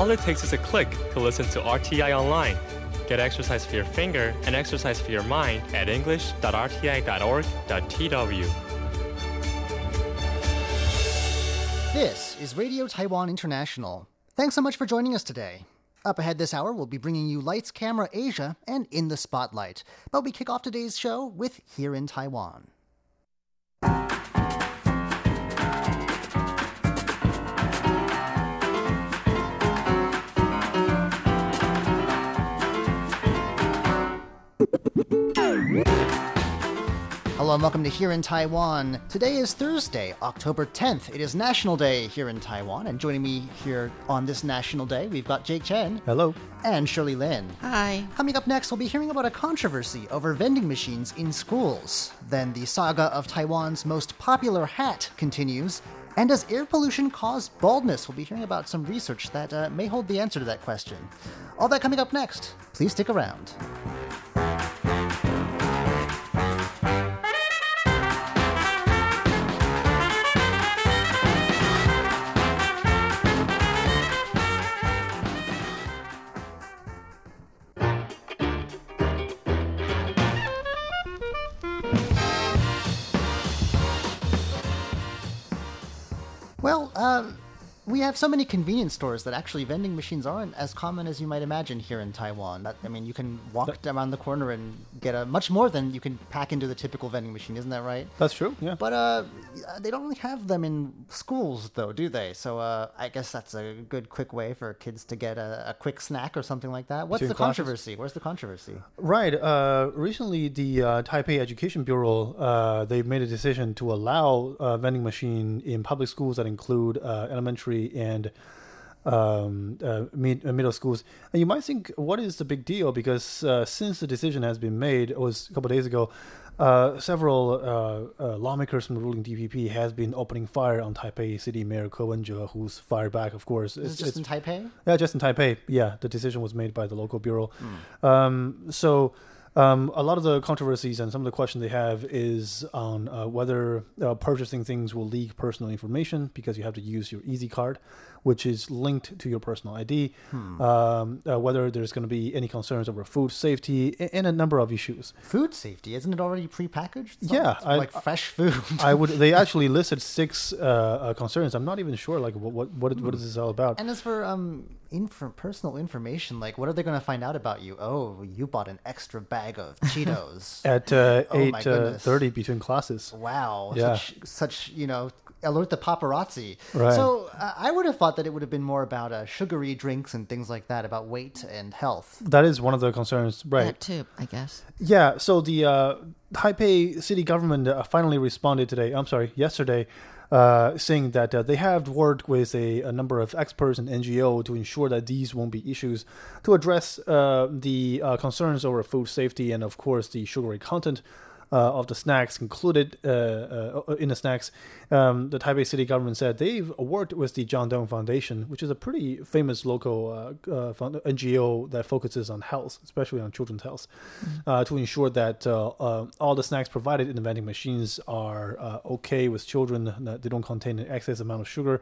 All it takes is a click to listen to RTI online. Get exercise for your finger and exercise for your mind at english.rti.org.tw. This is Radio Taiwan International. Thanks so much for joining us today. Up ahead this hour, we'll be bringing you Lights, Camera, Asia and In the Spotlight. But we kick off today's show with Here in Taiwan. Hello and welcome to Here in Taiwan. Today is Thursday, October 10th. It is National Day here in Taiwan, and joining me here on this National Day, we've got Jake Chen Hello. and Shirley Lin. Hi. Coming up next, we'll be hearing about a controversy over vending machines in schools. Then the saga of Taiwan's most popular hat continues. And does air pollution cause baldness? We'll be hearing about some research that uh, may hold the answer to that question. All that coming up next. Please stick around. We have so many convenience stores that actually vending machines aren't as common as you might imagine here in Taiwan. That, I mean, you can walk around the corner and get a much more than you can pack into the typical vending machine, isn't that right? That's true. Yeah. But uh, they don't really have them in schools, though, do they? So uh, I guess that's a good, quick way for kids to get a, a quick snack or something like that. What's Between the classes? controversy? Where's the controversy? Right. Uh, recently, the uh, Taipei Education Bureau uh, they made a decision to allow uh, vending machine in public schools that include uh, elementary and um, uh, mid, uh, middle schools. And you might think, what is the big deal? Because uh, since the decision has been made, it was a couple of days ago. Uh, several uh, uh, lawmakers from the ruling DPP has been opening fire on Taipei City Mayor Ko Wen-je, who's fired back, of course. Is it just in Taipei? Yeah, just in Taipei. Yeah, the decision was made by the local bureau. Um, so um, a lot of the controversies and some of the questions they have is on uh, whether uh, purchasing things will leak personal information because you have to use your Easy Card, which is linked to your personal ID. Um, uh, whether there's going to be any concerns over food safety a- and a number of issues. Food safety, isn't it already prepackaged? It's Yeah, I- like fresh food. I would. They actually listed six uh, uh, concerns. I'm not even sure like what what what, what is this all about. And as for um, inf- personal information, like what are they going to find out about you? Oh, you bought an extra bag of Cheetos. At uh, Oh eight uh, thirty between classes. wow, Yeah. such such you know alert the paparazzi. Right. So uh, I would have thought that it would have been more about uh, sugary drinks and things like that, about weight and health. That is one of the concerns, right? That too, I guess. Yeah. So the uh, Taipei city government uh, finally responded today. I'm sorry, yesterday, uh, saying that uh, they have worked with a, a number of experts and NGO to ensure that these won't be issues to address uh, the uh, concerns over food safety and, of course, the sugary content. Uh, of the snacks included uh, uh, in the snacks, um, the Taipei city government said they've worked with the John Tung Foundation, which is a pretty famous local uh, uh, NGO that focuses on health, especially on children's health, uh, to ensure that uh, uh, all the snacks provided in the vending machines are uh, okay with children, that they don't contain an excess amount of sugar.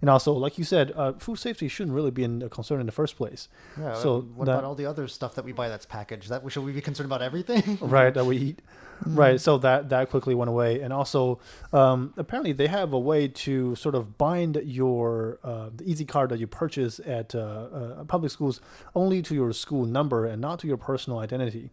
And also, like you said, uh, food safety shouldn't really be a concern in the first place. Yeah, so what that- about all the other stuff that we buy that's packaged? That should we be concerned about everything? right that we eat right so that that quickly went away and also um, apparently they have a way to sort of bind your uh, the easy card that you purchase at uh, uh, public schools only to your school number and not to your personal identity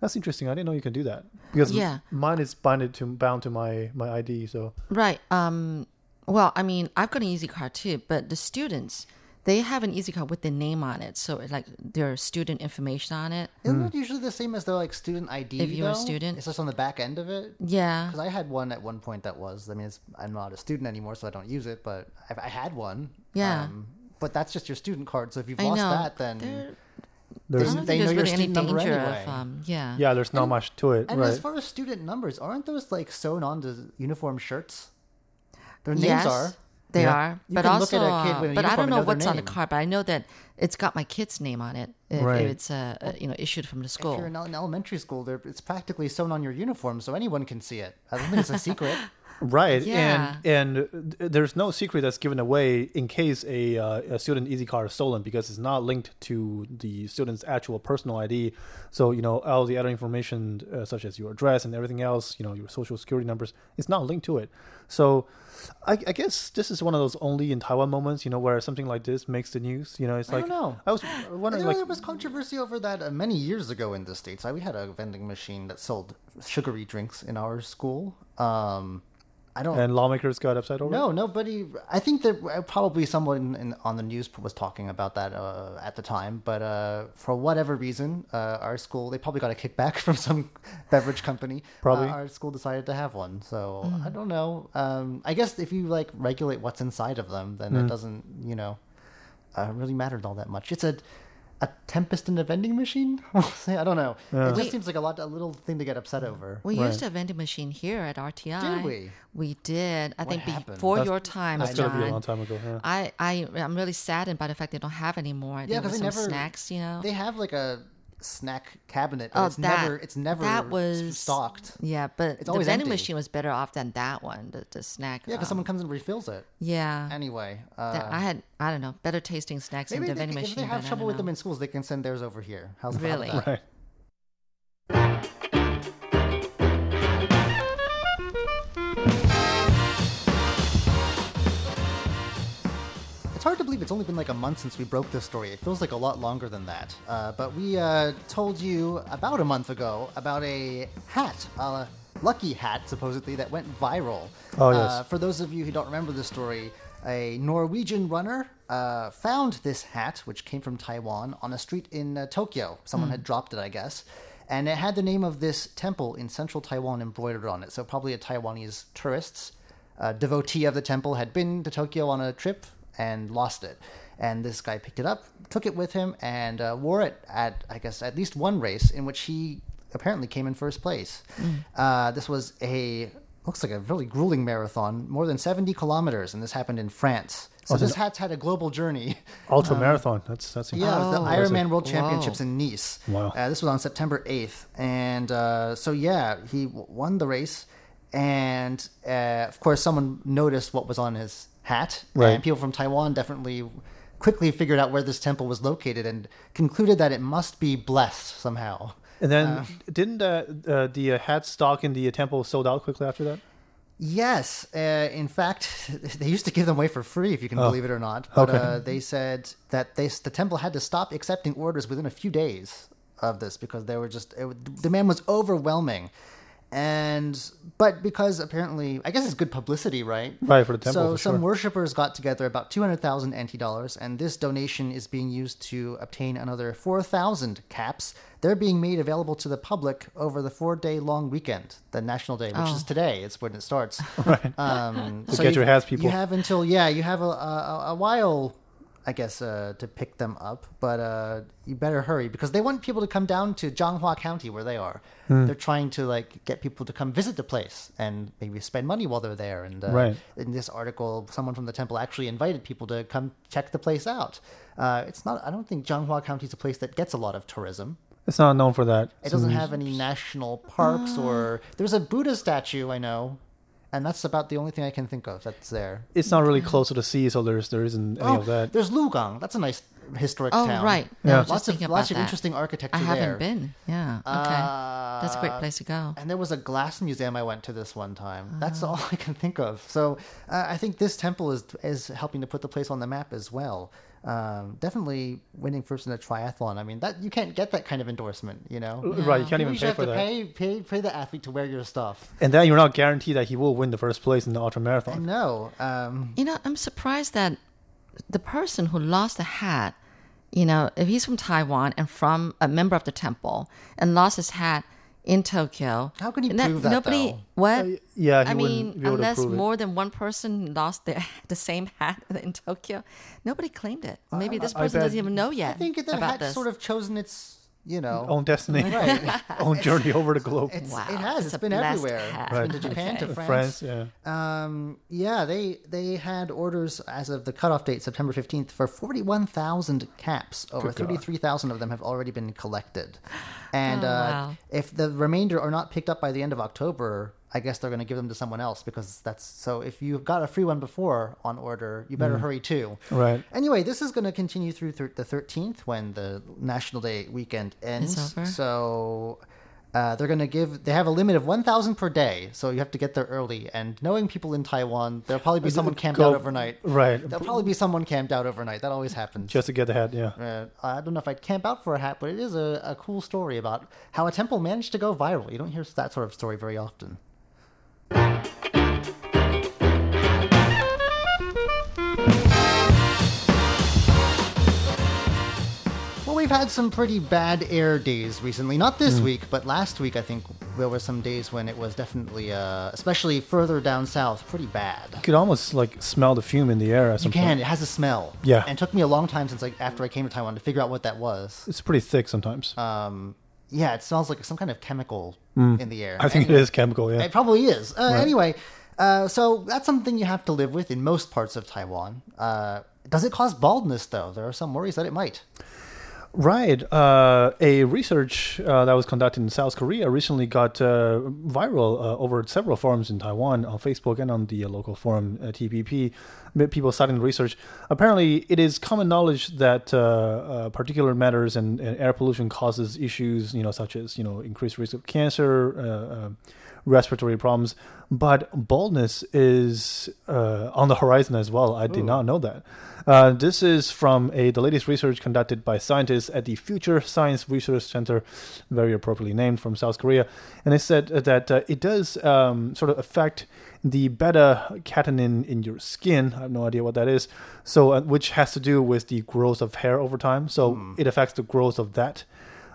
that's interesting i didn't know you can do that because Yeah. mine is binded to bound to my my id so Right. Um. Well, I mean, I've got an Easy Card too, but the students they have an Easy Card with their name on it, so it's like their student information on it. Isn't it usually the same as their like student ID? If you're a though? student. it's just on the back end of it. Yeah. Because I had one at one point that was. I mean, it's, I'm not a student anymore, so I don't use it. But I, I had one. Yeah. Um, but that's just your student card. So if you've I lost know. that, then There- there's I don't they think know there's your really any student number danger anyway. of um. Yeah. yeah there's not much to it and right as far as student numbers, aren't those like sewn onto uniform shirts? Their names yes, are. They Yeah. are, You but also, at a kid with a uh, but I don't know what's on the card. But I know that it's got my kid's name on it. If Right. it's uh, uh, you know issued from the school. If you're in, el- elementary school, it's practically sewn on your uniform, so anyone can see it. I don't think it's a secret. Right, Yeah. and and there's no secret that's given away in case a, uh, a student easy card is stolen because it's not linked to the student's actual personal ID. So you know all the other information uh, such as your address and everything else, you know your social security numbers, it's not linked to it. So I, I guess this is one of those only in Taiwan moments, you know, where something like this makes the news. You know, it's I like don't know. I was wondering know like there was controversy over that uh, many years ago in the states. I, we had a vending machine that sold sugary drinks in our school. Um, I don't. and lawmakers got upset over. it? no, nobody. I think that uh, probably someone in, on the news was talking about that uh, at the time, but uh, for whatever reason, uh, our school they probably got a kickback from some beverage company. Probably. Uh, our school decided to have one, so I don't know. Um, I guess if you like regulate what's inside of them, then it doesn't, you know, uh, really matter all that much. It's a a tempest in a vending machine. I'll I don't know. It just We- seems like a lot, a little thing to get upset over. We Right. used a vending machine here at RTI. Did we? We did. I What think happened? before That's- your time, That's gotta be a long time ago. Yeah. I, I, I'm really saddened by the fact they don't have anymore. Yeah, because they some never snacks, you know. They have like a snack cabinet, Oh, it's that- never it's never that was stocked. Yeah, but the vending empty. machine was better off than that one. The, the snack. Yeah, because um, someone comes and refills it. Yeah. Anyway, uh, that I had, I don't know, better tasting snacks maybe in the they, vending if they have trouble with them in schools, they can send theirs over here. How's how about Really? that? Right. Believe it's only been like a month since we broke this story. It feels like a lot longer than that. Uh, but we uh, told you about a month ago about a hat, a lucky hat, supposedly, that went viral. Oh, yes. Uh, for those of you who don't remember the story, a Norwegian runner uh, found this hat, which came from Taiwan, on a street in uh, Tokyo. Someone had dropped it, I guess. And it had the name of this temple in central Taiwan embroidered on it. So, probably a Taiwanese tourist a devotee of the temple had been to Tokyo on a trip and lost it. And this guy picked it up, took it with him, and uh, wore it at, I guess, at least one race in which he apparently came in first place. Uh, this was a, looks like a really grueling marathon, more than 70 kilometers, and this happened in France. So Oh, this hat's had a global journey. Ultra marathon. That's that's Yeah, it was the Oh. Ironman World Wow. Championships in Nice. Wow. Uh, this was on September 8th. And uh, so, yeah, he w- won the race. And uh, of course, someone noticed what was on his hat. Right. And people from Taiwan definitely quickly figured out where this temple was located and concluded that it must be blessed somehow. And then didn't uh, uh, the uh, hat stock in the temple sold out quickly after that? Yes, uh, in fact, they used to give them away for free, if you can Oh. believe it or not. But Okay. uh, they said that they the temple had to stop accepting orders within a few days of this because they were just it, demand was overwhelming, and but because apparently I guess it's good publicity, right? Right, for the temple, So for some sure. worshippers got together about two hundred thousand NT dollars, and this donation is being used to obtain another four thousand caps. They're being made available to the public over the four-day-long weekend, the National Day, which is today. It's when it starts. Right. Um, So get you- your hats, people. You have until yeah, you have a a, a while, I guess, uh, to pick them up. But uh, you better hurry because they want people to come down to Changhua County where they are. Hmm. They're trying to like get people to come visit the place and maybe spend money while they're there. And uh, Right. in this article, someone from the temple actually invited people to come check the place out. Uh, it's not. I don't think Changhua County is a place that gets a lot of tourism. It's not known for that. It doesn't have any national parks or there's a Buddha statue I know, and that's about the only thing I can think of that's there. It's not really close to the sea, so there's there isn't any Oh, of that. there's Lugang. That's a nice historic Oh, town. right. Yeah. I Lots of thinking lots about of that. interesting architecture I haven't there. been. Yeah. Okay. That's a great place to go. And there was a glass museum I went to this one time. That's Ah. all I can think of. So uh, I think this temple is is helping to put the place on the map as well. Um, definitely winning first in a triathlon. I mean, that you can't get that kind of endorsement. You know, Right, you can't even usually pay have for to that. pay, pay pay the athlete to wear your stuff. And then you're not guaranteed that he will win the first place in the ultra marathon. No, um, You know, I'm surprised that the person who lost the hat, you know, if he's from Taiwan and from a member of the temple and lost his hat in Tokyo, How can you and prove that, Nobody, though? what? Uh, yeah, he I mean, be able to unless prove it. more than one person lost the the same hat in Tokyo, nobody claimed it. Maybe this I person doesn't even know yet. I think the about hat's this. sort of chosen its, you know, Own destiny, right. own journey over the globe. It's, Wow, it has. it's it's a been everywhere. hat. It's been to Right. Japan, to France. France, yeah. Um, yeah, they they had orders as of the cutoff date, September fifteenth, for forty one thousand caps. Over thirty three thousand of them have already been collected, and Oh, uh, wow. if the remainder are not picked up by the end of October, I guess they're going to give them to someone else because that's so. If you've got a free one before on order, you better hurry too. Right. Anyway, this is going to continue through thir- the 13th when the National Day weekend ends. over. So uh, they're going to give. They have a limit of 1,000 per day, so you have to get there early. And knowing people in Taiwan, there'll probably be someone camped Go- out overnight. Right. There'll probably be someone camped out overnight. That always happens. Just to get the hat, yeah. Uh, I don't know if I'd camp out for a hat, but it is a, a cool story about how a temple managed to go viral. You don't hear that sort of story very often. Well, we've had some pretty bad air days recently. Not this week, but last week, I think there were some days when it was definitely, uh, especially further down south, pretty bad. You could almost like smell the fume in the air at You can. point. It has a smell. Yeah. And it took me a long time since like after I came to Taiwan to figure out what that was. It's pretty thick sometimes. Um, yeah, it smells like some kind of chemical in the air. Mm. I think it is chemical, yeah. It probably is. Uh, Anyway, uh, so that's something you have to live with in most parts of Taiwan. Uh, does it cause baldness though? There are some worries that it might. Right. Uh, a research uh, that was conducted in South Korea recently got uh, viral uh, over several forums in Taiwan on Facebook and on the uh, local forum uh, PTT. People citing the research. Apparently, it is common knowledge that particulate matters and, and air pollution causes issues, you know, such as you know increased risk of cancer. Respiratory problems, but baldness is uh, on the horizon as well. I did not know that. Uh, this is from a the latest research conducted by scientists at the Future Science Research Center, very appropriately named from South Korea, and they said that uh, it does um, sort of affect the beta catenin in your skin. I have no idea what that is. So, uh, which has to do with the growth of hair over time. So it affects the growth of that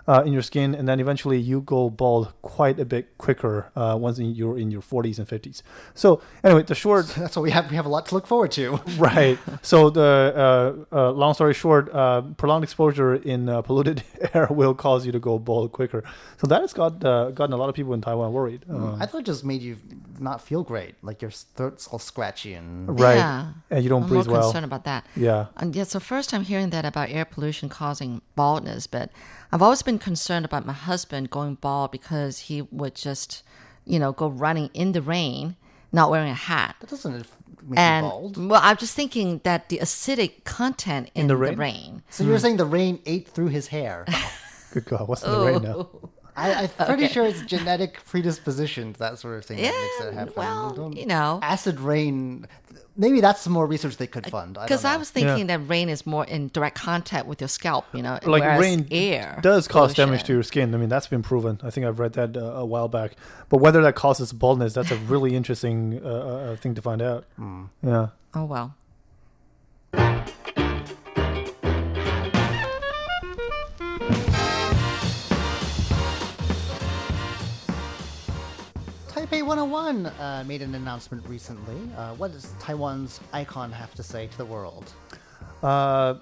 uh, in your skin, and then eventually you go bald quite a bit quicker uh, once in, you're in your 40s and 50s. So anyway, the short That's what we have. We have a lot to look forward to. right. So the uh, uh, long story short, uh, prolonged exposure in uh, polluted air will cause you to go bald quicker. So that has got uh, gotten a lot of people in Taiwan worried. Uh, I thought it just made you not feel great, like your throat's all scratchy and. right. Yeah. And you don't I'm breathe more well. concerned about that. Yeah. And yeah, so first time hearing that about air pollution causing baldness, but I've always been concerned about my husband going bald because he would just, you know, go running in the rain, not wearing a hat. That doesn't make And you bald. well, I'm just thinking that the acidic content in, the the, rain? rain. So you're saying the rain ate through his hair? Good God, what's in the rain now? Oh. I, I'm pretty Okay. sure it's genetic predisposition to that sort of thing that makes Yeah, happen. well, don't- you know. acid rain. Maybe that's some more research they could fund. Because don't I, was thinking that rain is more in direct contact with your scalp, you know, Like whereas rain air does cause damage to your skin. I mean, that's been proven. I think I've read that uh, a while back. But whether that causes baldness, that's a really interesting uh, uh, thing to find out. Yeah. Oh well. 101 uh, made an announcement recently. Uh, what does Taiwan's icon have to say to the world? Uh,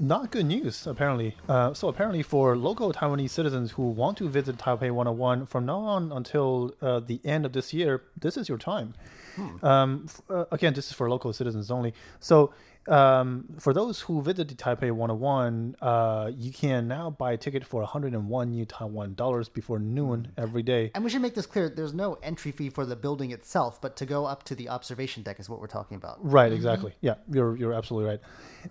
not good news, apparently. Uh, so, apparently, for local Taiwanese citizens who want to visit Taipei 101 from now on until uh, the end of this year, this is your time. Um, f- uh, again, this is for local citizens only. So, um, for those who visit the Taipei 101, uh, you can now buy a ticket for 101 new Taiwan dollars before noon every day. And we should make this clear there's no entry fee for the building itself, but to go up to the observation deck is what we're talking about. Right, exactly. Yeah, you're you're absolutely right.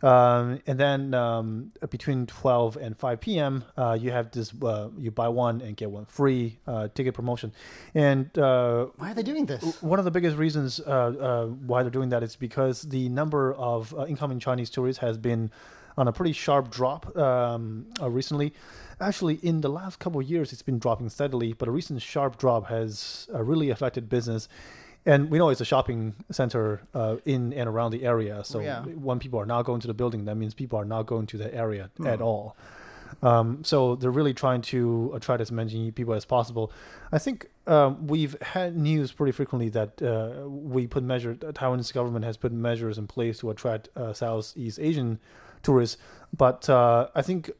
Um, and then um, between 12 and 5 p.m., uh, you have this uh, you buy one and get one free uh, ticket promotion. And uh, Why are they doing this? one of the biggest reasons uh, uh, why they're doing that is because the number of uh, incoming Chinese tourists has been on a pretty sharp drop um, uh, recently. Actually, in the last couple of years, it's been dropping steadily, but a recent sharp drop has uh, really affected business. And we know it's a shopping center uh, in and around the area. So Yeah. when people are not going to the building, that means people are not going to the area at all. Um, so they're really trying to attract as many people as possible. I think um, we've had news pretty frequently that uh, we put measure. The Taiwanese government has put measures in place to attract uh, Southeast Asian tourists, but uh, I think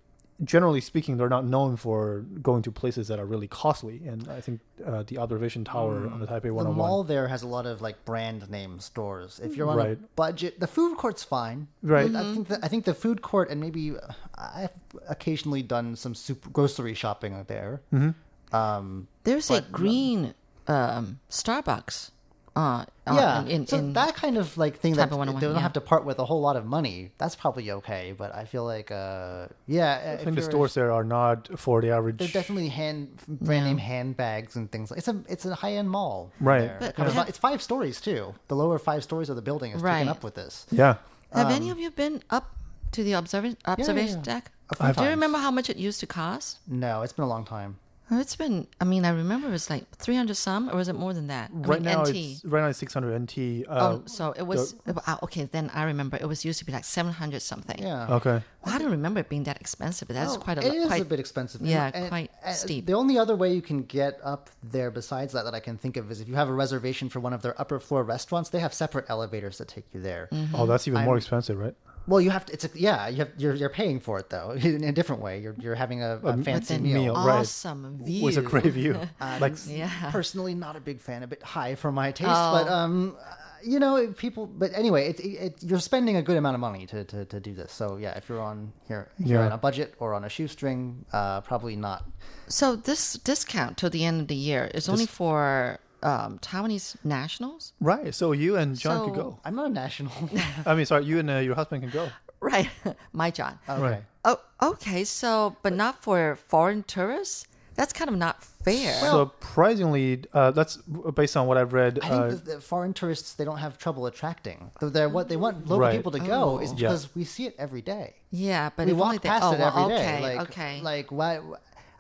generally speaking, they're not known for going to places that are really costly. And I think uh, the observation tower on the Taipei The 101. mall there has a lot of like brand name stores. If you're on a budget, the food court's fine. Right. I think the, I think the food court and maybe uh, I've occasionally done some super grocery shopping there. Mm-hmm. Um, There's a green um, Starbucks. Uh, uh, yeah, in, in, so in- that kind of like thing that Taipei 101, they don't yeah. have to part with a whole lot of money. That's probably okay, but I feel like, uh, yeah, I think the stores there are not for the average. They're definitely hand brand name handbags and things. like It's a it's a high end mall, Right. But Kind of- have- it's five stories too. The lower five stories of the building is Right. taken up with this. yeah. Have um, any of you been up to the observa- observation yeah. deck? A few Do you remember how much it used to cost? No, it's been a long time. Oh, It's been. I mean, I remember it was like three hundred some, or was it more than that? I Right mean, now, NT. it's right now it's 600 NT. Uh, Oh, so it was ah, okay. Then I remember it was used to be like seven hundred something. Yeah. okay. Well, I don't remember it being that expensive, but that's Oh, quite a It lot. is quite, a bit expensive. Yeah, and- quite and steep. The only other way you can get up there besides that that I can think of is if you have a reservation for one of their upper floor restaurants. They have separate elevators that take you there. Mm-hmm. Oh, that's even more I'm- expensive, right? Well, you have to. It's a, yeah. You have you're you're paying for it though in a different way. You're you're having a, a but fancy then meal. meal, right. awesome view. With a great view. like Yeah. personally not a big fan a bit high for my taste Oh. but um uh, you know people but anyway it, it, it, you're spending a good amount of money to, to, to do this so yeah if you're on here, here Yeah. on a budget or on a shoestring uh probably not So this discount till the end of the year is only for um, Taiwanese nationals, right. So you and John could go. i'm not a national I mean, sorry, you and uh, your husband can go. right? My John. okay Right. Oh, okay. So, but not for foreign tourists. That's kind of not fair. Surprisingly, uh, that's based on what I've read. I think Uh, that the foreign tourists they don't have trouble attracting. They're, they're what they want local Right. people to go is Oh. Yeah. because we see it every day. yeah, but we if walk only they, past oh, it well, every day. okay, Like, okay. like why?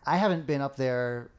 I haven't been up there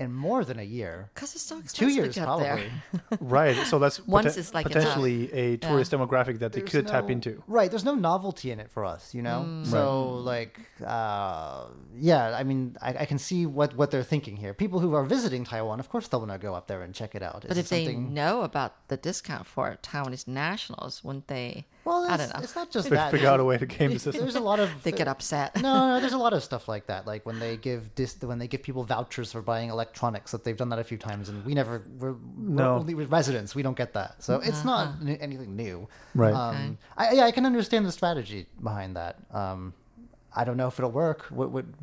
in more than a year. Because it's so expensive Two to years get probably. there. right. So that's Once poten- it's like it's potentially a tourist demographic that they There's could tap into. Right. There's no novelty in it for us, you know. So like, uh, yeah. I mean, I, I can see what what they're thinking here. People who are visiting Taiwan, of course, they'll want to go up there and check it out. But if it they know about the discount for Taiwanese nationals, wouldn't they? Well, I don't know. it's not just Fi- that. figure out a way to game the system. There's a lot of They get upset. no, no, there's a lot of stuff like that. Like when they give dis- when they give people vouchers for buying electronics. That they've done that a few times, and we never we're, No. we're only with residents. We don't get that, so it's not n- anything new. Right. Um, I, yeah, I can understand the strategy behind that. Um, I don't know if it'll work. What would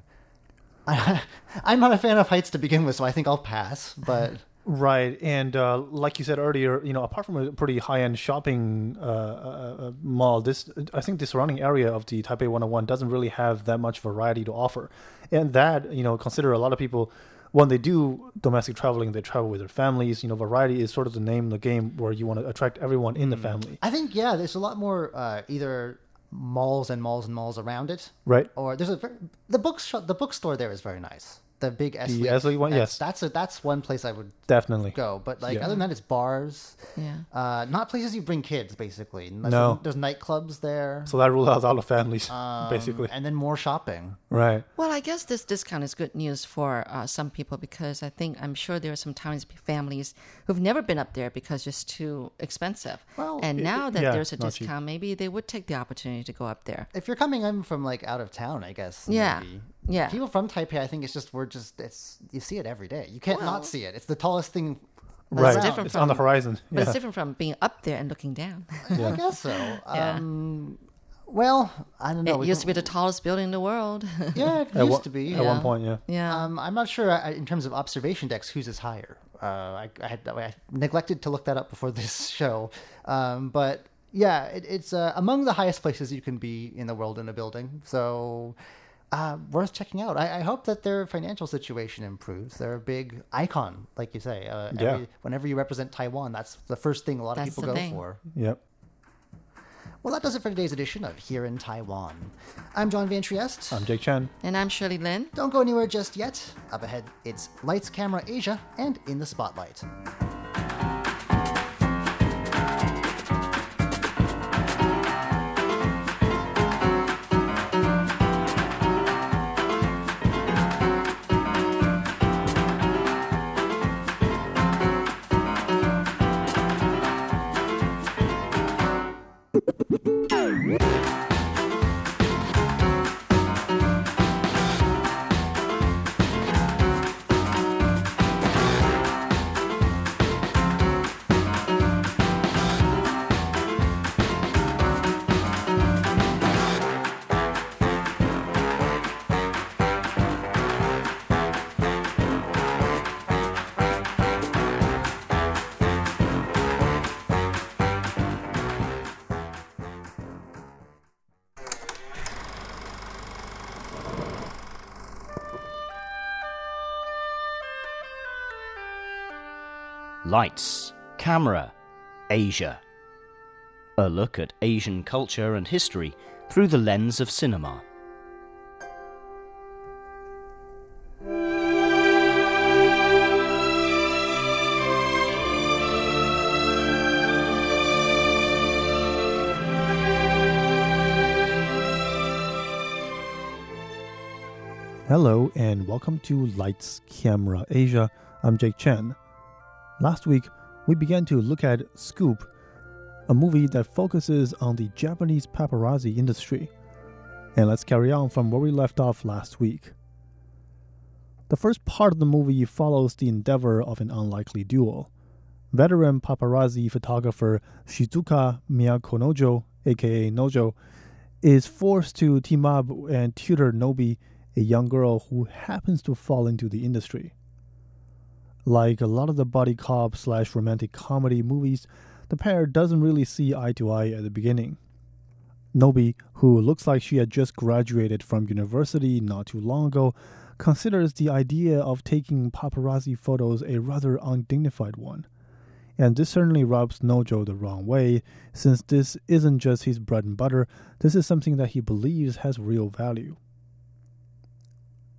I, I'm not a fan of heights to begin with, so I think I'll pass. But Right, and uh, like you said earlier, you know, apart from a pretty high-end shopping uh, uh, uh, mall, this I think the surrounding area of the Taipei 101 doesn't really have that much variety to offer, and that you know, consider a lot of people when they do domestic traveling, they travel with their families. You know, variety is sort of the name of the game where you want to attract everyone in the family, I think yeah, there's a lot more uh, either malls and malls and malls around it, right? or there's a ver- the bookshop the bookstore there is very nice. The big Eslite, Eslite one? that's- Yes. that's a, that's one place I would Definitely. go. But like Yeah. other than that, it's bars, Yeah. uh, not places you bring kids. Basically, Unless No. there's nightclubs there, So that rules out all the families, um, basically. and then more shopping. Right. Well, I guess this discount is good news for uh, some people because I think I'm sure there are some Taiwanese families who've never been up there because it's too expensive. Well, and now that yeah, there's a not cheap. discount, maybe they would take the opportunity to go up there. If you're coming in from like out of town, I guess. Yeah. maybe. Yeah. People from Taipei, I think it's just we're just it's you see it every day. You can't Well- not see it. It's the tallest thing. Right. around. different It's on the from- horizon. But yeah. it's different from being up there and looking down. I guess so. Yeah. Um, well, I don't know. it We used to be the tallest building in the world. Yeah, it At used one- to be. At one point, yeah. yeah. Um, I'm not sure uh, in terms of observation decks whose is higher. Uh, I, I, had, I neglected to look that up before this show, um, but yeah, it, it's uh, among the highest places you can be in the world in a building. So uh, worth checking out. I, I hope that their financial situation improves. They're a big icon, like you say. Uh, Yeah. every, whenever you represent Taiwan, that's the first thing a lot of people go thing. for. Yep. Well, that does it for today's edition of Here in Taiwan. I'm John Van Trieste. I'm Jake Chen. and I'm Shirley Lin. Don't go anywhere just yet. Up ahead, it's Lights, Camera, Asia, and In the Spotlight. Lights, Camera, Asia. A look at Asian culture and history through the lens of cinema. Hello and welcome to Lights Camera Asia. I'm Jake Chen. Last week, we began to look at Scoop, a movie that focuses on the Japanese paparazzi industry. And let's carry on from where we left off last week. The first part of the movie follows the endeavor of an unlikely duo. Veteran paparazzi photographer Shizuka Miyakonojo, aka Nojo, is forced to team up and tutor Nobi a young girl who happens to fall into the industry. Like a lot of the buddy cop slash romantic comedy movies, the pair doesn't really see eye to eye at the beginning. Nobi, who looks like she had just graduated from university not too long ago, considers the idea of taking paparazzi photos a rather undignified one. And this certainly rubs Nojo the wrong way, since this isn't just his bread and butter, this is something that he believes has real value.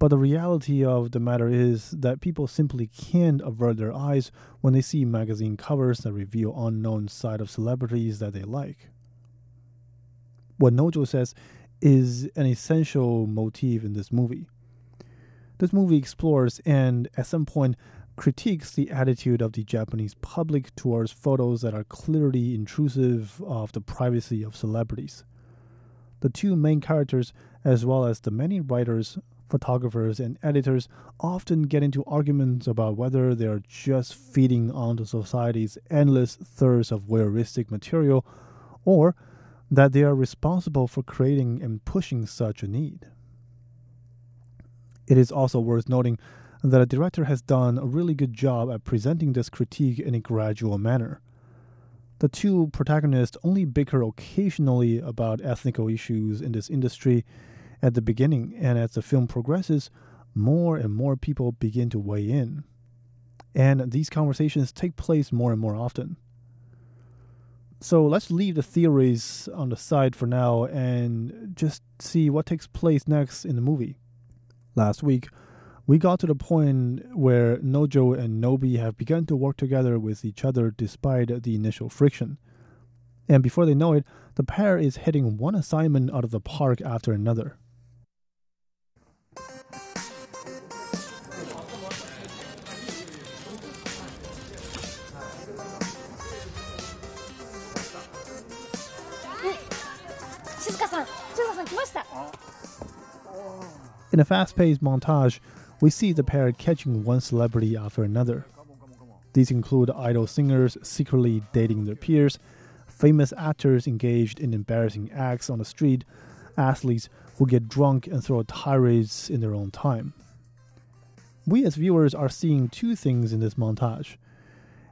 But the reality of the matter is that people simply can't avert their eyes when they see magazine covers that reveal unknown side of celebrities that they like. What Nojo says is an essential motif in this movie. This movie explores and at some point critiques the attitude of the Japanese public towards photos that are clearly intrusive of the privacy of celebrities. The two main characters, as well as the many writers, photographers, and editors, often get into arguments about whether they are just feeding onto society's endless thirst of voyeuristic material or that they are responsible for creating and pushing such a need. It is also worth noting that a director has done a really good job at presenting this critique in a gradual manner. The two protagonists only bicker occasionally about ethical issues in this industry at the beginning, and as the film progresses, more and more people begin to weigh in. And these conversations take place more and more often. So let's leave the theories on the side for now and just see what takes place next in the movie. Last week, we got to the point where Nojo and Nobi have begun to work together with each other despite the initial friction. And before they know it, the pair is hitting one assignment out of the park after another. In a fast paced montage, we see the pair catching one celebrity after another. These include idol singers secretly dating their peers, famous actors engaged in embarrassing acts on the street, athletes who get drunk and throw tirades in their own time. We as viewers are seeing two things in this montage.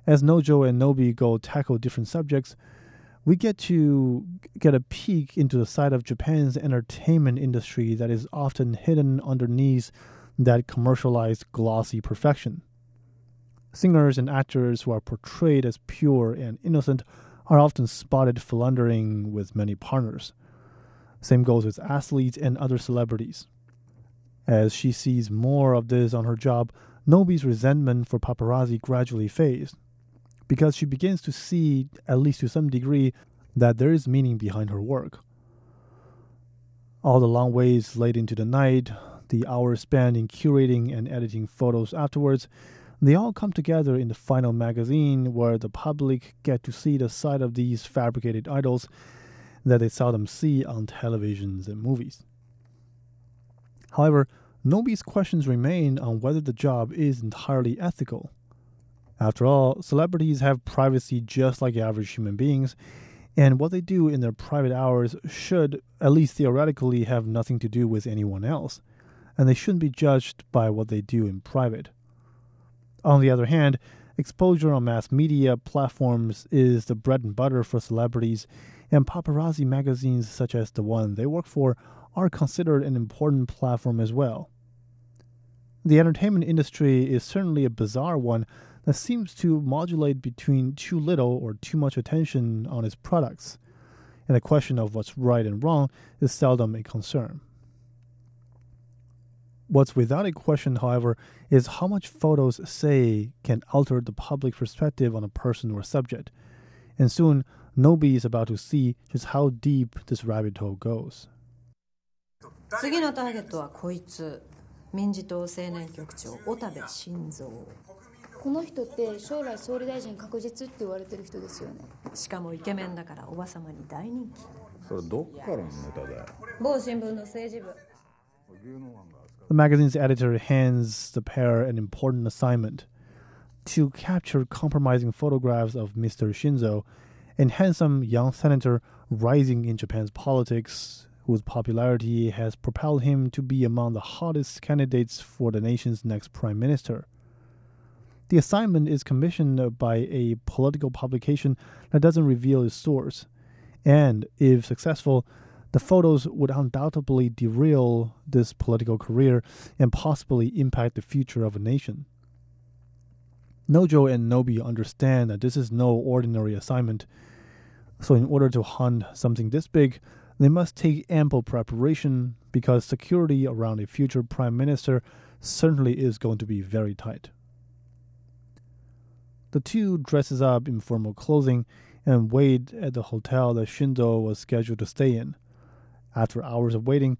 As Nojo and Nobi go tackle different subjects, we get to get a peek into the side of Japan's entertainment industry that is often hidden underneath that commercialized glossy perfection. Singers and actors who are portrayed as pure and innocent are often spotted philandering with many partners. Same goes with athletes and other celebrities. As she sees more of this on her job, Nobi's resentment for paparazzi gradually fades because she begins to see, at least to some degree, that there is meaning behind her work. All the long ways late into the night, the hours spent in curating and editing photos afterwards, they all come together in the final magazine where the public get to see the side of these fabricated idols that they seldom see on televisions and movies. However, Nobi's questions remain on whether the job is entirely ethical. After all, celebrities have privacy just like average human beings, and what they do in their private hours should, at least theoretically, have nothing to do with anyone else, and they shouldn't be judged by what they do in private. On the other hand, exposure on mass media platforms is the bread and butter for celebrities, and paparazzi magazines such as the one they work for are considered an important platform as well. The entertainment industry is certainly a bizarre one that seems to modulate between too little or too much attention on its products, and the question of what's right and wrong is seldom a concern. What's without a question, however, is how much photos say can alter the public perspective on a person or subject, and soon Nobi is about to see just how deep this rabbit hole goes. この人って将来総理大臣確実って言われてる人ですよねしかもイケメンだからおばさまに大人気それどっからのネタだよ 某新聞の政治部 The magazine's editor hands the pair an important assignment to capture compromising photographs of Mr. Shinzo, a handsome young senator rising in Japan's politics, whose popularity has propelled him to be among the hottest candidates for the nation's next prime minister. The assignment is commissioned by a political publication that doesn't reveal its source, and if successful, the photos would undoubtedly derail this political career and possibly impact the future of a nation. Nojo and Nobi understand that this is no ordinary assignment, so in order to hunt something this big, they must take ample preparation because security around a future prime minister certainly is going to be very tight. The two dresses up in formal clothing and wait at the hotel that Shindo was scheduled to stay in. After hours of waiting,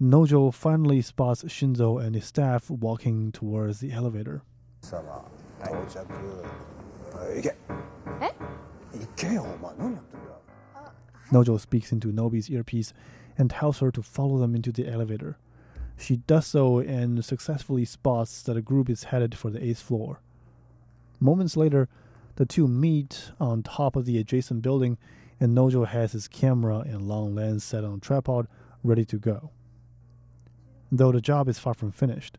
Nojo finally spots Shinzo and his staff walking towards the elevator. Eh? Uh, Nojo speaks into Nobi's earpiece and tells her to follow them into the elevator. She does so and successfully spots that a group is headed for the eighth floor. Moments later, the two meet on top of the adjacent building, and Nojo has his camera and long lens set on a tripod, ready to go. Though the job is far from finished,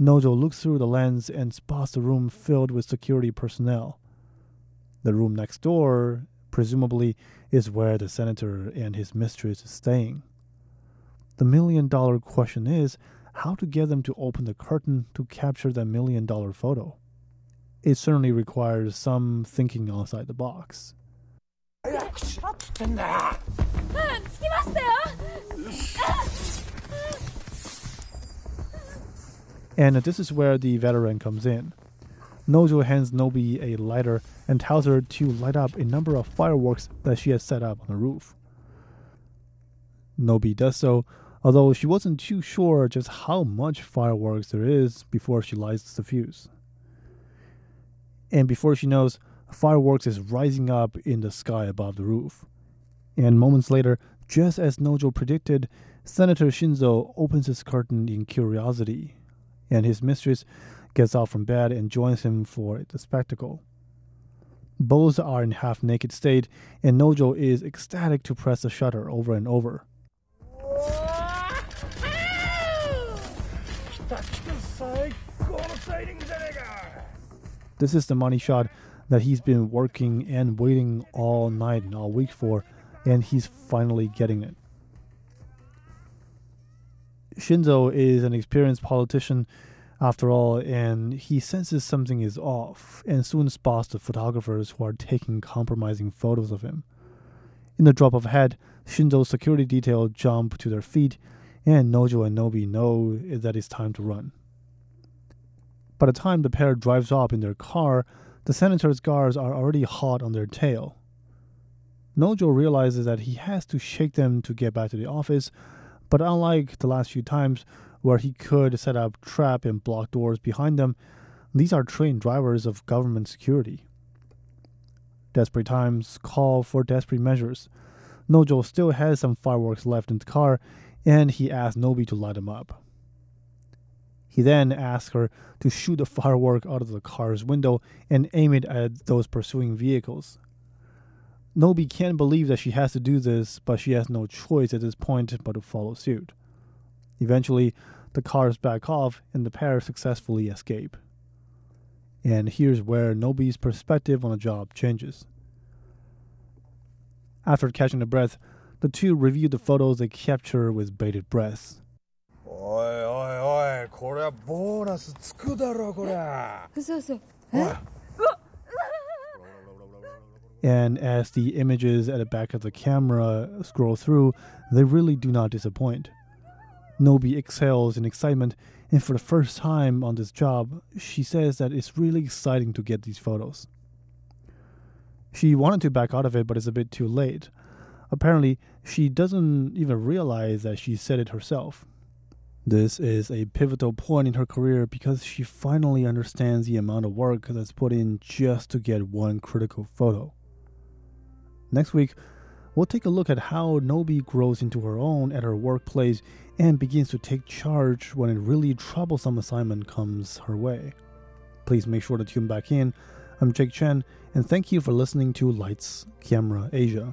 Nojo looks through the lens and spots the room filled with security personnel. The room next door, presumably, is where the senator and his mistress is staying. The million dollar question is how to get them to open the curtain to capture that million dollar photo it certainly requires some thinking outside the box. And this is where the veteran comes in. Nojo hands Nobi a lighter and tells her to light up a number of fireworks that she has set up on the roof. Nobi does so, although she wasn't too sure just how much fireworks there is before she lights the fuse. And before she knows, fireworks is rising up in the sky above the roof. And moments later, just as Nojo predicted, Senator Shinzo opens his curtain in curiosity, and his mistress gets out from bed and joins him for the spectacle. Both are in half naked state, and Nojo is ecstatic to press the shutter over and over. This is the money shot that he's been working and waiting all night and all week for, and he's finally getting it. Shinzo is an experienced politician after all, and he senses something is off and soon spots the photographers who are taking compromising photos of him. In the drop of a hat, Shinzo's security detail jump to their feet, and Nojo and Nobi know that it's time to run. By the time the pair drives off in their car, the senator's guards are already hot on their tail. Nojo realizes that he has to shake them to get back to the office, but unlike the last few times where he could set up trap and block doors behind them, these are trained drivers of government security. Desperate times call for desperate measures. Nojo still has some fireworks left in the car, and he asks Nobi to light them up. He then asks her to shoot a firework out of the car's window and aim it at those pursuing vehicles. Nobi can't believe that she has to do this, but she has no choice at this point but to follow suit. Eventually, the cars back off and the pair successfully escape. And here's where Nobi's perspective on the job changes. After catching a breath, the two review the photos they capture with bated breath. おいおいおいこれはボーナスつくだろこれ嘘嘘 And as the images at the back of the camera scroll through, they really do not disappoint. Nobi exhales in excitement, and for the first time on this job, she says that it's really exciting to get these photos. She wanted to back out of it, but it's a bit too late. Apparently, she doesn't even realize that she said it herself. This is a pivotal point in her career because she finally understands the amount of work that's put in just to get one critical photo. Next week, we'll take a look at how Nobi grows into her own at her workplace and begins to take charge when a really troublesome assignment comes her way. Please make sure to tune back in. I'm Jake Chen, and thank you for listening to Lights, Camera, Asia.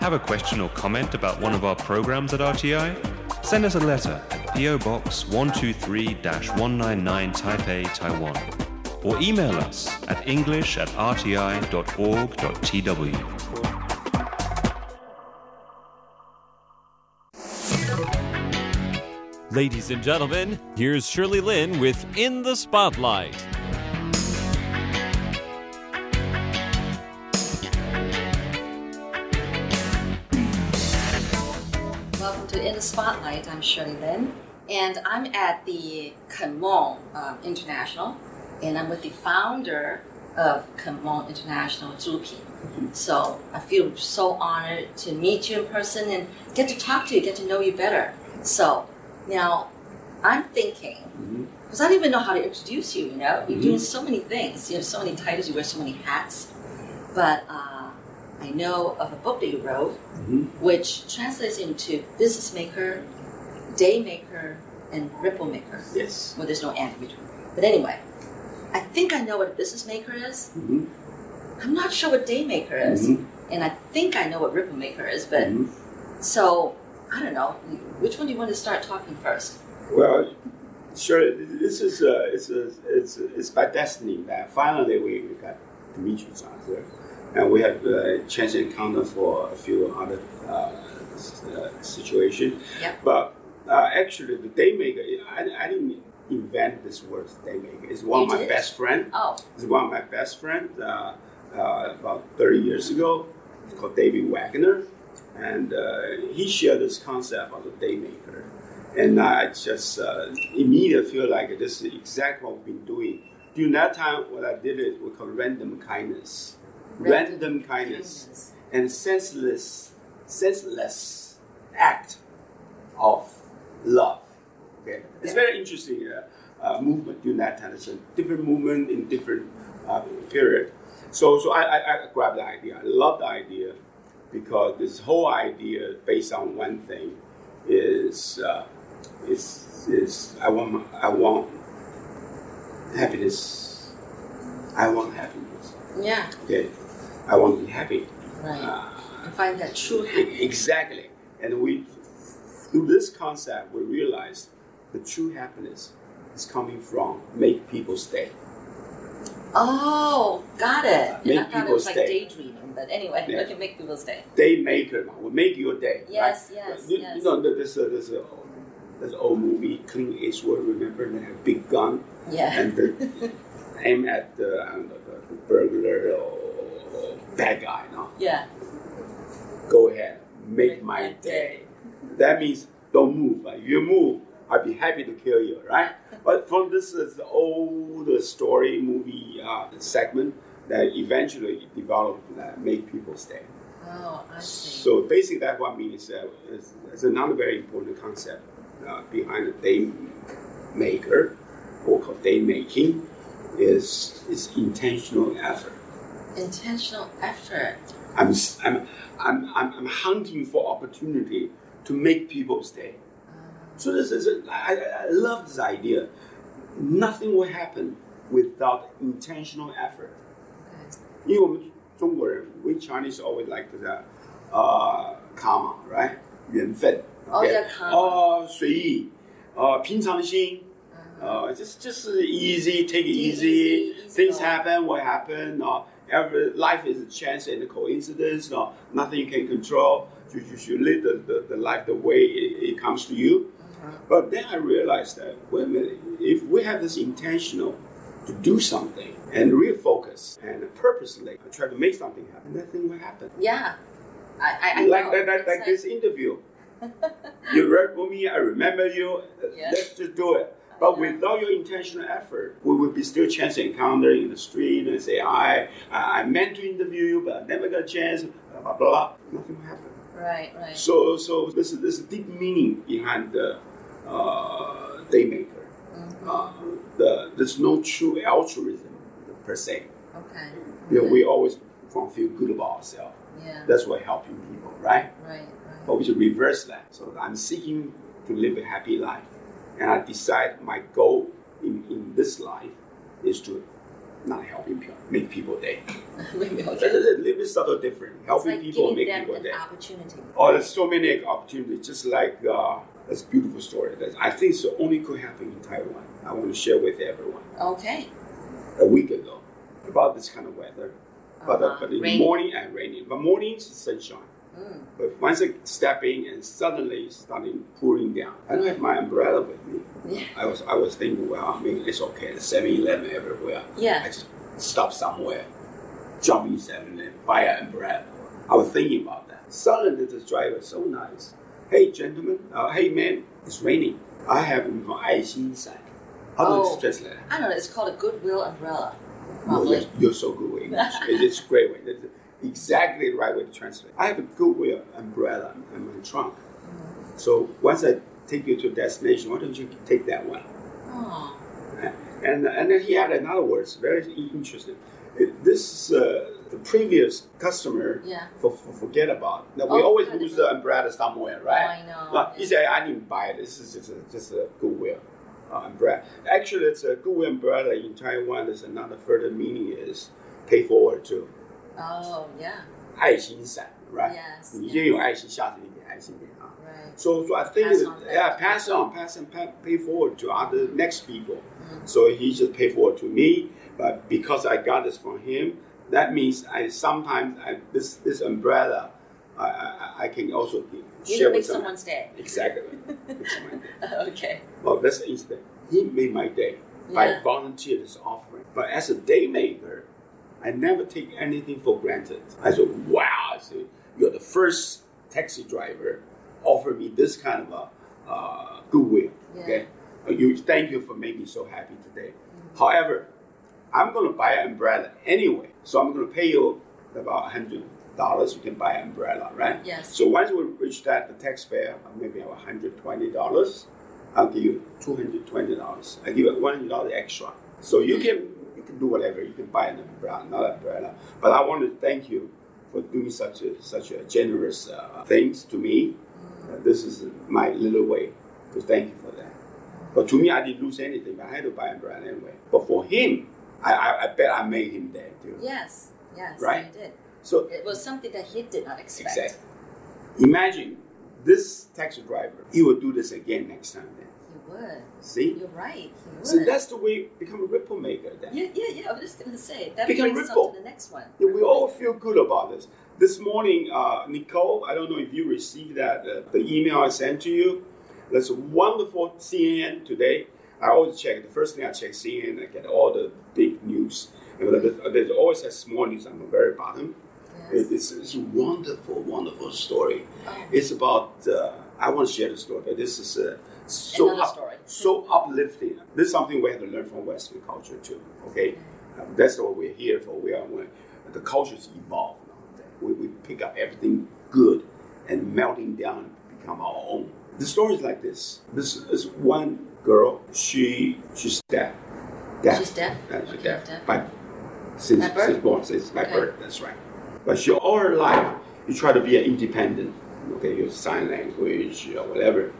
Have a question or comment about one of our programs at RTI? Send us a letter at PO Box 123 199 Taipei, Taiwan. Or email us at english at rti.org.tw. Ladies and gentlemen, here's Shirley Lin with In the Spotlight. Spotlight. I'm Shirley Lin, and I'm at the Kenmong um, International, and I'm with the founder of Kenmong International, Zhu Ping. So I feel so honored to meet you in person and get to talk to you, get to know you better. So now I'm thinking, because I don't even know how to introduce you, you know? You're doing so many things, you have so many titles, you wear so many hats. But uh, I know of a book that you wrote, which translates into business maker, day maker, and ripple maker. Yes. Well, there's no and in between. But anyway, I think I know what a business maker is. Mhm. I'm not sure what day maker is, Mhm. and I think I know what ripple maker is. But Mhm. so I don't know. Which one do you want to start talking first? Well, sure. This is uh, it's a, it's it's by destiny that finally we, we got to meet each other, and we have uh, chance encounter for a few other uh, uh, situation. Yep. But uh, actually, the daymaker, I, I didn't invent this word daymaker. It's one You of my did? best friend. Oh, It's one of my best friends uh, uh, about 30 years ago. It's called David Wagner. And uh, he shared this concept of the daymaker. And I just uh, immediately feel like this is exactly what we've been doing. During that time, what I did is we call random kindness. Random Random, kindness. kindness. And senseless, senseless act of love. Okay, it's very interesting uh, uh, movement during that time. It's a different movement in different uh, period. So, so I, I, I grabbed the idea. I love the idea because this whole idea based on one thing is uh, is is I want my, I want happiness. I want happiness. Yeah. Okay, I want to be happy. Right. Ah. and find that true happiness. Exactly. And we, through this concept, we realize the true happiness is coming from make people stay. Oh, got it. Make and I thought it people was like daydreaming, but anyway, Yeah. okay, make people stay. Day maker will make your day. Yes, right? yes, you, yes. You know, there's a, there's a, there's an old movie, Clint Eastwood, remember, they have big gun. Yeah. And the, aim at the, I don't know, the, the burglar or bad guy, no? Yeah. Go ahead, make my day. That means don't move. If you move, I'd be happy to kill you, right? But from this is old story movie uh, segment that eventually developed that make people stay. Oh, I see. So basically, that's what means. Uh, is, is another very important concept uh, behind the day maker, or called day making, is is intentional effort Intentional effort. I'm, s- I'm, I'm, I'm, I'm hunting for opportunity to make people stay. So this is, a, I, I I love this idea. Nothing will happen without intentional effort. 因为我们中国人，we Chinese always like the 呃 karma, right？缘分。 Oh, okay？ yeah, karma. 哦，随意，呃，平常心。呃，just just easy, take it easy. Things happen, what happen. Uh, every life is a chance and a coincidence. Uh, nothing you can control. You, you should live the, the, the life the way it, it comes to you. But then I realized that wait a minute, if we have this intentional to do something and refocus and purposely try to make something happen, nothing will happen. Yeah. I, I, I like that, that, It's like this interview. you read for me, I remember you. Let's just do it. But without your intentional effort, we would be still chance to encounter in the street and say, I, I meant to interview you, but I never got a chance. Blah blah blah. Nothing will happen. Right, right. So, so this is this is deep meaning behind the uh, day maker. Uh, the, there's no true altruism per se. Okay. You know, we always want to feel good about ourselves. Yeah. That's why helping people, right? right? Right, But we should reverse that. So I'm seeking to live a happy life, and I decide my goal in, in this life is to not helping people, make people day. Okay. a little bit subtle different. Helping like people make people day. opportunity. Oh, there's so many opportunities. Just like uh, this beautiful story that I think so only could happen in Taiwan. I want to share with everyone. Okay. A week ago, about this kind of weather, but, uh, Uh-huh. but in the morning and raining. But mornings is sunshine. Mm. But once I stepping and suddenly starting pouring down. I don't have my umbrella with me. Yeah. I was I was thinking, well, I mean, it's okay. The 7-Eleven everywhere. Yeah. I just stop somewhere, jump in 7-Eleven, buy an umbrella. I was thinking about that. Suddenly the driver so nice. Hey, gentlemen. Uh, hey, man. It's raining. I have my ice inside. How oh, you express that? I don't know. It's called a goodwill umbrella. Probably. You're so good with English. it's, great. It's, Exactly the right way to translate. I have a goodwill umbrella in my trunk. So once I take you to a destination, why don't you take that one? Oh. And and then he had another words, very interesting. It- This is uh, the previous customer Yeah. for, for forget about. Now, we Oh, always forget lose the umbrella somewhere, right? I know, No, he said, I didn't buy it. This is just a, just a goodwill uh, umbrella. Actually, it's a goodwill umbrella in Taiwan. There's another further meaning is pay forward to Oh, yeah. 爱心伞，right？ Yes, 你今天有爱心，下次你给爱心给他。 Right. So, so I think Pass it- on that. yeah, pass on, pass and pay, pay forward to other next people. Mm. So he just pay forward to me, but because I got this from him, that means I sometimes I, this this umbrella, I, I, I can also be, You share can make with someone. someone's day. Exactly. Make someone day. okay. Well, that's the incident. He made my day by Yeah. volunteer this offering. But as a day maker, I never take anything for granted. I said, wow, I said, you're the first taxi driver offer me this kind of a uh, goodwill. Yeah. Okay, you thank you for making me so happy today. However, I'm going to buy an umbrella anyway, so I'm going to pay you about hundred dollars. You can buy an umbrella, right? Yes. So once we reach that, the tax fare, uh, maybe about hundred twenty dollars. I'll give you two hundred twenty dollars. I give you one hundred dollars extra. So you can you can do whatever. You can buy an umbrella, another umbrella. But I want to thank you for doing such a such a generous uh, things to me. Uh, this is my little way to thank you for that. But to me, I didn't lose anything. I had to buy a brand anyway. But for him, I, I, I bet I made him there too. Yes, yes, Right? you did. So It was something that he did not expect. exactly. Imagine this taxi driver. He will do this again next time. Would. see. You're right. He would. So that's the way become a ripple maker. Then yeah, yeah, yeah. I was just gonna say that Become brings us ripple. on to the next one. Yeah, we all feel good about this. This morning, uh, Nicole, I don't know if you received that uh, the email I sent to you. That's a wonderful CNN today. I always check. The first thing I check CNN, I get all the big news. And there's, always a small news on the very bottom. It- It's, it's a wonderful, wonderful story. It's about. Uh, I want to share the story, but this is uh, so up- so uplifting. This is something we have to learn from Western culture too. Okay, Uh, that's what we're here for. We are we're, the cultures evolve. We, we pick up everything good and melting down become our own. The story is like this. This is one girl. She she's deaf. Deaf. She's deaf? She's Okay, deaf. deaf. By, since, By since born, since by Okay. birth. That's right. But she all her life, you try to be an independent. Okay, use sign language or whatever.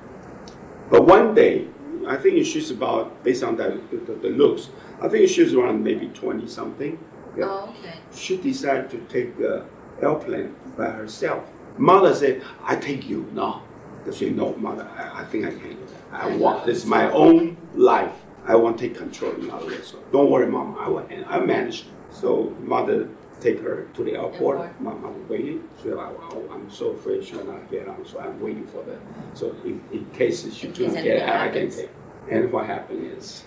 But one day, I think she's about, based on the, the, the looks, I think she's around maybe 20 something. Yeah. Oh, okay. She decided to take the airplane by herself. Mother said, I take you. No. She said, no, mother, I, I think I can do that. I want, this is my own life. I want to take control in it. So don't worry, mom, I will, I managed. So mother take her to the airport. Airport. My mother waiting. She said, oh, I'm so afraid she'll not get on, so I'm waiting for the, so in, in case she do not get out, I can take. And what happened is,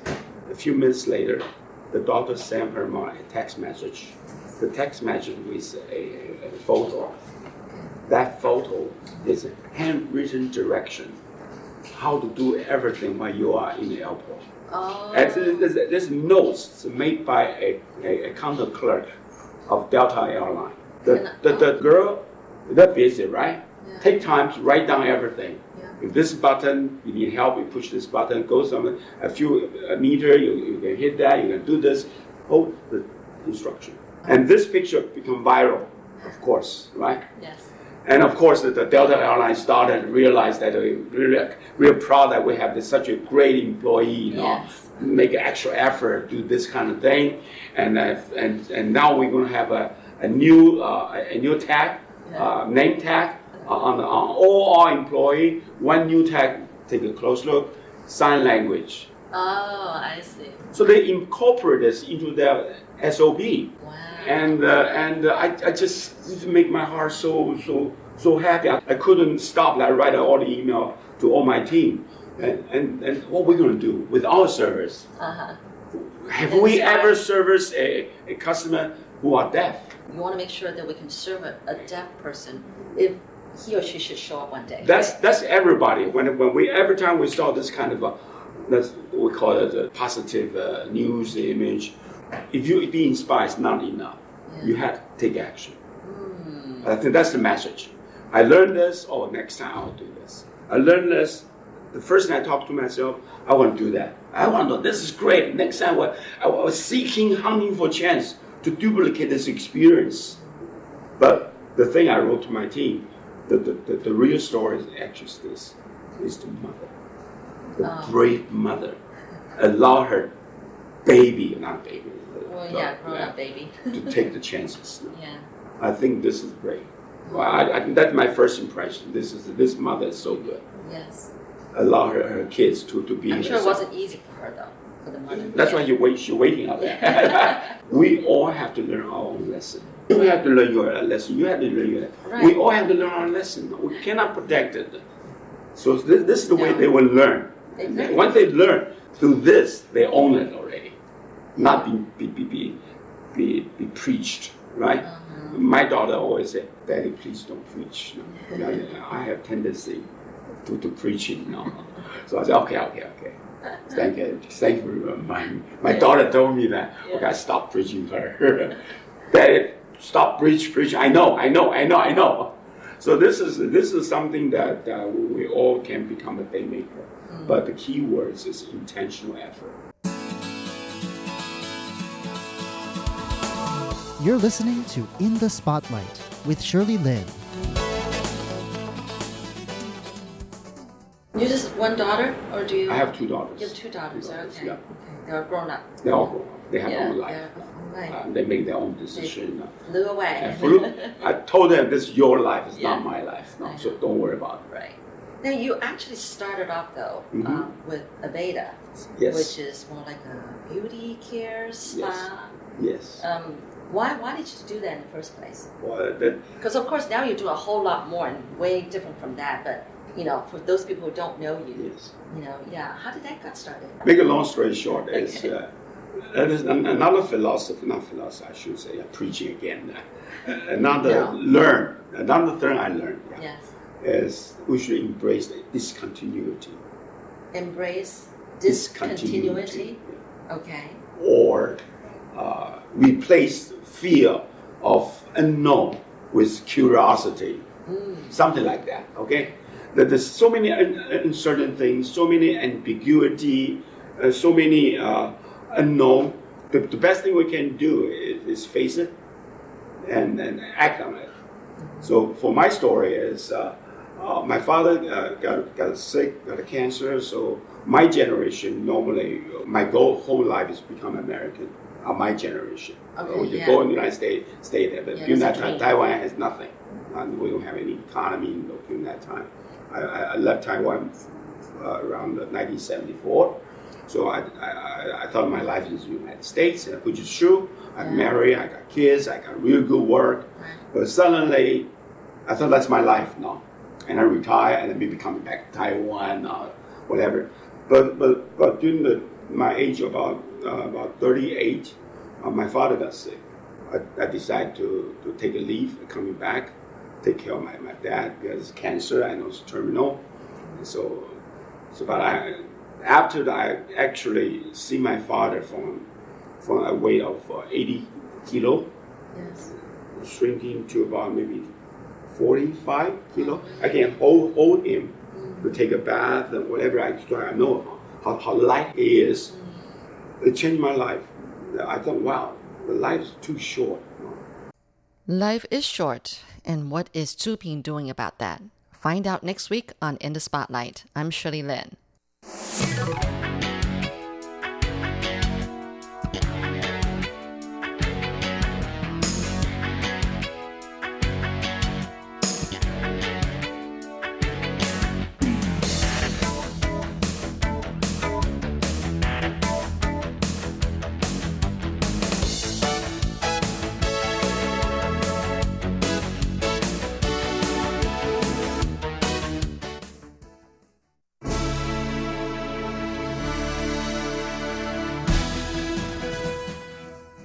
a few minutes later, the doctor sent her mom a text message. The text message with a, a, photo. That photo is a handwritten direction how to do everything while you are in the airport. Oh. And there's, there's notes made by a, a, a counter clerk of Delta Airline. The, the, the girl, that busy, right? Take time to write down everything. If this button, you need help, you push this button, go some a few uh, meter, you, you can hit that, you can do this. Oh, the instruction. And this picture become viral, of course, right? Yes. And of course, the, the Delta Airlines started realized that we're really, real proud that we have this, such a great employee, you know, Yes. Make an extra effort, do this kind of thing. And, uh, and, and now we're going to have a, a new, uh, a new tag, uh, name tag uh, on, on all our employee. One new tag, take a close look, sign language. Oh, I see. So they incorporate this into their SOP. And uh, and uh, I, I just make my heart so so so happy. I, I couldn't stop. I write all the email to all my team. And, and, and what we're going to do with our service? Uh-huh. Have we ever serviced a, a customer who are deaf? You want to make sure that we can serve a, a deaf person if he or she should show up one day. That's that's everybody. When when we every time we saw this kind of a that's we call it a positive uh, news image. If you be inspired, it's not enough. You have to take action. I think that's the message. I learned this. Oh, next time I'll do this. I learned this. The first thing I talk to myself, I want to do that. I want to. This is great. Next time, I, I was seeking, hunting for chance to duplicate this experience. But the thing I wrote to my team, the, the, the, the real story is actually this, is the mother. The Oh. brave mother. Allow her baby, not baby. Well, but, yeah, grown up baby. to take the chances. Yeah. I think this is great. Well, I, I, that's my first impression. This is this mother is so good. Yes. Allow her, her kids to, to be I'm sure it wasn't easy for her though, for the mother. That's why you wait. You're waiting out there. we all have to learn our own lesson. You have to learn your lesson. You have to learn your. Right. We all have to learn our lesson. We cannot protect it. So this, this is the way they will learn. Exactly. Once they learn through this, they own it already. Not be be be be, be, preached, right? Uh-huh. My daughter always said, "Daddy, please don't preach." No. I have tendency to, to preaching now. So I said, "Okay, okay, okay." Thank you, thank you for reminding me. My daughter told me that. Okay, I stopped preaching her. Daddy, stop preach, preach. I know, I know, I know, I know. So this is this is something that uh, we all can become a daymaker. But the key words is intentional effort. You're listening to In the Spotlight with Shirley Lin. You just one daughter, or do you? I have two daughters. You have two daughters. daughters, okay. yeah. okay. They're grown up. They all grown up. They have yeah, their own life. Uh, they make their own decision. uh, Flew away. and flew- I told them this is your life, it's Yeah. not my life. No, so don't worry about it. Right. Now you actually started off though Mhm. um, with Aveda, Yes. which is more like a beauty care spa. Yes. Um, why why did you do that in the first place? Well, that, Because of course now you do a whole lot more and way different from that. But you know, for those people who don't know you, you know, yeah, how did that get started? make a long story short, is uh, that is an, another philosophy, not philosophy, I should say, I'm preaching again. Uh, another No. learn, another thing I learned Yes. is we should embrace the discontinuity Embrace Discontinuity. discontinuity. Okay. or uh, replace fear of unknown with curiosity, something like that. Okay, that there's so many uncertain things, so many ambiguity, uh, so many uh, unknown. The, the best thing we can do is, is face it and, and act on it. So for my story is uh, uh, my father uh, got, got sick, got a cancer. So my generation normally my goal whole life is become American. Uh, my generation, Okay, we could yeah. go in the United States, stay there. But Yeah, during that time. Taiwan has nothing. We don't have any economy during that time. I, I I left Taiwan uh, around 1974. So I, I, I- I thought my life is in the United States, and which is through. I'm married, I got kids, I got real good work. But suddenly, I thought that's my life now. And I retire and then maybe coming back to Taiwan or whatever. But, but, but during the, my age about, uh, about 38, uh, my father got sick. I, I decided to, to take a leave, coming back, take care of my, my dad because cancer, I know it's terminal. And so, so but I, after that, I actually see my father from, from a weight of uh, 80 kilo, Yes. shrinking to about maybe 45 kilo. I can hold, hold him to take a bath and whatever I do. I know how, how light he is. It changed my life. I thought, wow, the life is too short. Life is short, and what is Zhu Ping doing about that? Find out next week on In the Spotlight. I'm Shirley Lin.